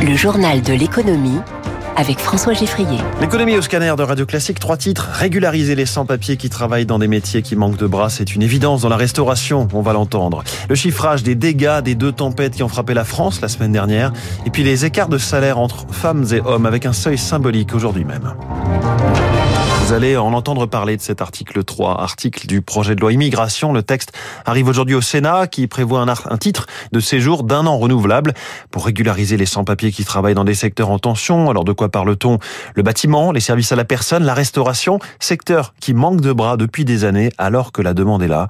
Le journal de l'économie avec François Geffrier. L'économie au scanner de Radio Classique, trois titres. Régulariser les sans-papiers qui travaillent dans des métiers qui manquent de bras, c'est une évidence dans la restauration, on va l'entendre. Le chiffrage des dégâts des deux tempêtes qui ont frappé la France la semaine dernière. Et puis les écarts de salaire entre femmes et hommes avec un seuil symbolique aujourd'hui même. Vous allez en entendre parler de cet article 3, article du projet de loi immigration. Le texte arrive aujourd'hui au Sénat qui prévoit un, titre de séjour d'un an renouvelable pour régulariser les sans-papiers qui travaillent dans des secteurs en tension. Alors de quoi parle-t-on? Le bâtiment, les services à la personne, la restauration, secteur qui manque de bras depuis des années alors que la demande est là.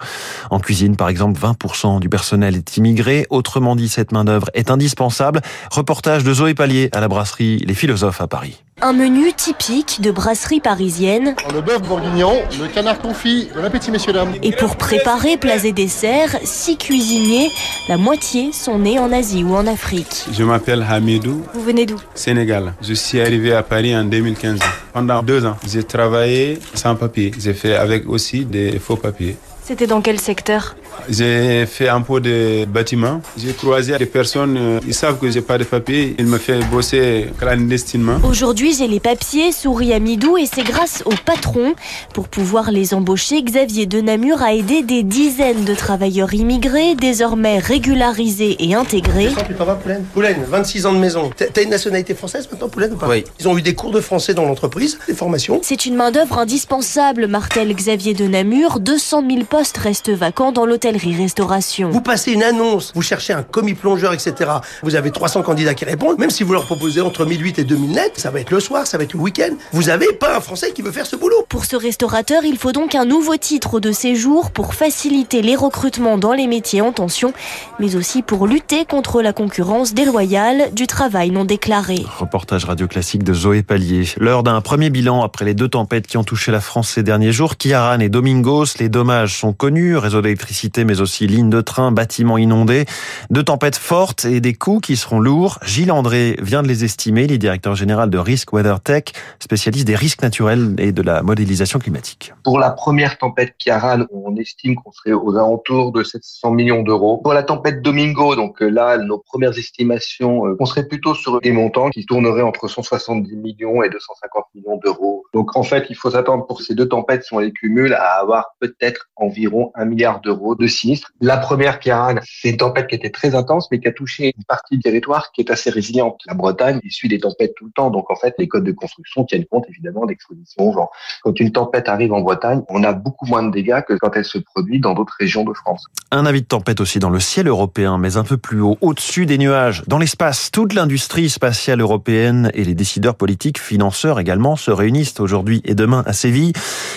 En cuisine, par exemple, 20% du personnel est immigré. Autrement dit, cette main-d'œuvre est indispensable. Reportage de Zoé Pallier à la brasserie Les Philosophes à Paris. Un menu typique de brasserie parisienne. Le bœuf bourguignon, le canard confit. Bon appétit, messieurs, dames. Et pour préparer plats et desserts, six cuisiniers, la moitié sont nés en Asie ou en Afrique. Je m'appelle Hamidou. Vous venez d'où? Sénégal. Je suis arrivé à Paris en 2015. Pendant deux ans, j'ai travaillé sans papier. J'ai fait avec aussi des faux papiers. C'était dans quel secteur? J'ai fait un peu de bâtiment. J'ai croisé des personnes, euh, ils savent que j'ai pas de papier. Ils me font bosser clandestinement. Aujourd'hui, j'ai les papiers, souris à Midou, et c'est grâce au patron. Pour pouvoir les embaucher, Xavier de Namur a aidé des dizaines de travailleurs immigrés, désormais régularisés et intégrés. Tu t'en vas, Poulaine Poulaine, 26 ans de maison. T'as une nationalité française maintenant, Poulaine, ou pas Oui. Ils ont eu des cours de français dans l'entreprise, des formations. C'est une main-d'œuvre indispensable, martèle Xavier de Namur. 200 000 postes restent vacants dans l'hôtellerie-restauration. Vous passez une annonce, vous cherchez un commis plongeur, etc. Vous avez 300 candidats qui répondent. Même si vous leur proposez entre 1008 et 2000 net, ça va être le soir, ça va être le week-end. Vous n'avez pas un Français qui veut faire ce boulot. Pour ce restaurateur, il faut donc un nouveau titre de séjour pour faciliter les recrutements dans les métiers en tension, mais aussi pour lutter contre la concurrence déloyale du travail non déclaré. Reportage radio classique de Zoé Pallier. L'heure d'un premier bilan après les deux tempêtes qui ont touché la France ces derniers jours. Kiaran et Domingos, les dommages sont connus. Réseau d'électricité, mais aussi lignes de train, bâtiments inondés. Deux tempêtes fortes et des coûts qui seront lourds. Gilles André vient de les estimer. Il est directeur général de Risk Weather Tech, spécialiste des risques naturels et de la modélisation climatique. Pour la première tempête Kiaran, on estime qu'on serait aux alentours de 700 millions d'euros. Pour la tempête Domingo, donc euh, là, nos premières estimations, euh, on serait plutôt sur des montants qui tourneraient entre 170 millions et 250 millions d'euros. Donc en fait, il faut s'attendre pour ces deux tempêtes, si on les cumule, à avoir peut-être environ un milliard d'euros de sinistres. La première Kiaran, c'est une tempête qui était très intense, mais qui a touché une partie du territoire qui est assez résiliente. La Bretagne essuie des tempêtes tout le temps, donc en fait, les codes de construction tiennent compte évidemment d'exposition au vent. Quand une tempête arrive en Bretagne, on a beaucoup moins de dégâts que quand elle se produit dans d'autres régions de France. Un avis de tempête aussi dans le ciel européen, mais un peu plus haut, au-dessus des nuages. Dans l'espace, toute l'industrie spatiale européenne et les décideurs politiques, financeurs également, se réunissent aujourd'hui et demain à Séville.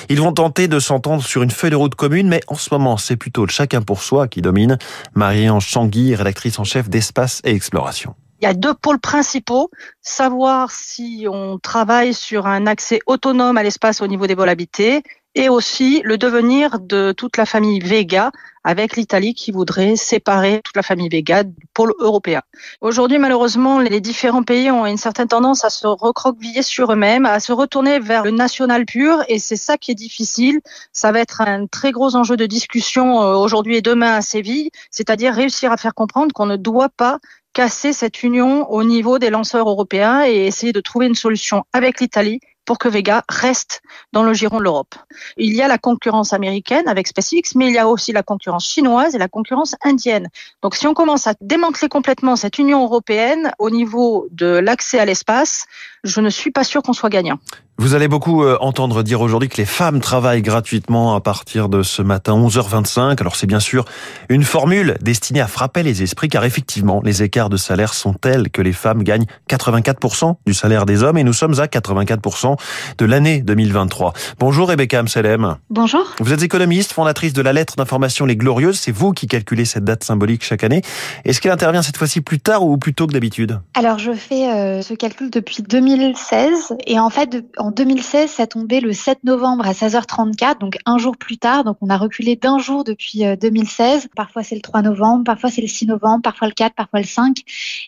Ils vont tenter de s'entendre sur une feuille de route commune, mais en ce moment, c'est plutôt le chacun pour soi qui domine. Marie-Ange rédactrice en chef d'Espace et Exploration. Il y a deux pôles principaux. Savoir si on travaille sur un accès autonome à l'espace au niveau des vols habités et aussi le devenir de toute la famille Vega avec l'Italie qui voudrait séparer toute la famille Vega du pôle européen. Aujourd'hui, malheureusement, les différents pays ont une certaine tendance à se recroqueviller sur eux-mêmes, à se retourner vers le national pur et c'est ça qui est difficile. Ça va être un très gros enjeu de discussion euh, aujourd'hui et demain à Séville, c'est-à-dire réussir à faire comprendre qu'on ne doit pas casser cette union au niveau des lanceurs européens et essayer de trouver une solution avec l'Italie pour que Vega reste dans le giron de l'Europe. Il y a la concurrence américaine avec SpaceX, mais il y a aussi la concurrence chinoise et la concurrence indienne. Donc si on commence à démanteler complètement cette Union européenne au niveau de l'accès à l'espace, je ne suis pas sûr qu'on soit gagnant. Vous allez beaucoup euh, entendre dire aujourd'hui que les femmes travaillent gratuitement à partir de ce matin 11h25. Alors c'est bien sûr une formule destinée à frapper les esprits car effectivement les écarts de salaire sont tels que les femmes gagnent 84% du salaire des hommes et nous sommes à 84% de l'année 2023. Bonjour Rebecca Amselem. Bonjour. Vous êtes économiste, fondatrice de la lettre d'information Les Glorieuses. C'est vous qui calculez cette date symbolique chaque année. Est-ce qu'elle intervient cette fois-ci plus tard ou plus tôt que d'habitude? Alors je fais euh, ce calcul depuis 2016 et en fait en 2016 ça tombait le 7 novembre à 16h34 donc un jour plus tard donc on a reculé d'un jour depuis euh, 2016. Parfois c'est le 3 novembre, parfois c'est le 6 novembre, parfois le 4, parfois le 5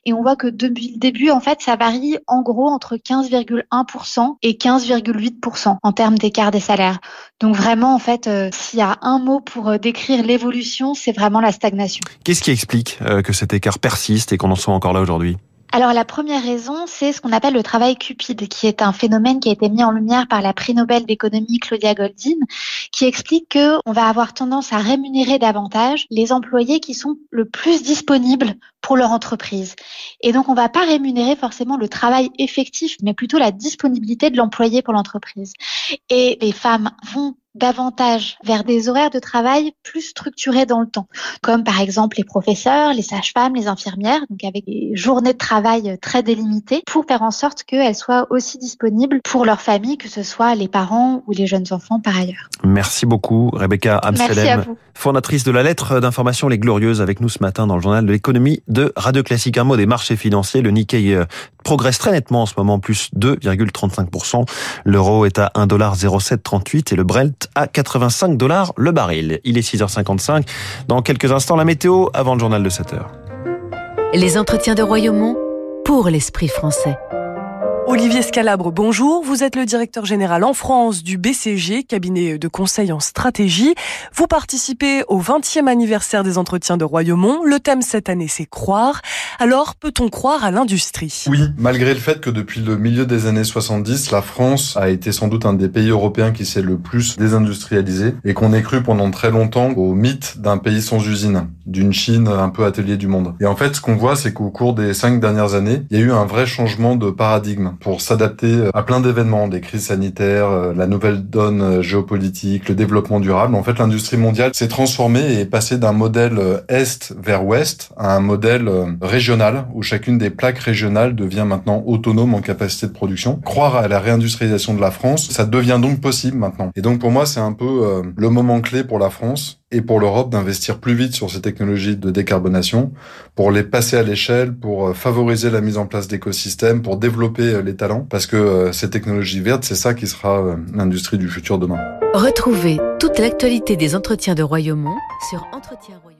et on voit que depuis le début en fait ça varie en gros entre 15,1% et 15,8% en termes d'écart des salaires. Donc vraiment en fait euh, s'il y a un mot pour euh, décrire l'évolution, c'est vraiment la stagnation. Qu'est-ce qui explique euh, que cet écart persiste et qu'on en soit encore là aujourd'hui? Alors la première raison, c'est ce qu'on appelle le travail cupide, qui est un phénomène qui a été mis en lumière par la prix Nobel d'économie Claudia Goldin, qui explique que on va avoir tendance à rémunérer davantage les employés qui sont le plus disponibles pour leur entreprise. Et donc on va pas rémunérer forcément le travail effectif, mais plutôt la disponibilité de l'employé pour l'entreprise. Et les femmes vont davantage vers des horaires de travail plus structurés dans le temps, comme par exemple les professeurs, les sages-femmes, les infirmières, donc avec des journées de travail très délimitées, pour faire en sorte qu'elles soient aussi disponibles pour leur famille, que ce soit les parents ou les jeunes enfants par ailleurs. Merci beaucoup, Rebecca Amselem, fondatrice de la lettre d'information Les Glorieuses, avec nous ce matin dans le journal de l'économie de Radio Classique. Un mot des marchés financiers, le Nikkei euh, progresse très nettement en ce moment, plus 2,35%. L'euro est à 1,0738 et le Brent à 85 dollars le baril. Il est 6h55. Dans quelques instants, la météo avant le journal de 7h. Les entretiens de Royaumont pour l'esprit français. Olivier Scalabre, bonjour. Vous êtes le directeur général en France du BCG, cabinet de conseil en stratégie. Vous participez au 20e anniversaire des entretiens de Royaumont. Le thème cette année, c'est croire. Alors, peut-on croire à l'industrie? Oui, malgré le fait que depuis le milieu des années 70, la France a été sans doute un des pays européens qui s'est le plus désindustrialisé et qu'on ait cru pendant très longtemps au mythe d'un pays sans usine, d'une Chine un peu atelier du monde. Et en fait, ce qu'on voit, c'est qu'au cours des cinq dernières années, il y a eu un vrai changement de paradigme pour s'adapter à plein d'événements, des crises sanitaires, euh, la nouvelle donne euh, géopolitique, le développement durable. En fait, l'industrie mondiale s'est transformée et est passée d'un modèle euh, est vers ouest à un modèle régional où chacune des plaques régionales devient maintenant autonome en capacité de production. Croire à la réindustrialisation de la France, ça devient donc possible maintenant. Et donc pour moi, c'est un peu le moment clé pour la France et pour l'Europe d'investir plus vite sur ces technologies de décarbonation, pour les passer à l'échelle, pour favoriser la mise en place d'écosystèmes, pour développer les talents, parce que euh, ces technologies vertes, c'est ça qui sera euh, l'industrie du futur demain. Retrouvez toute l'actualité des entretiens de Royaumont sur Entretien Royaumont.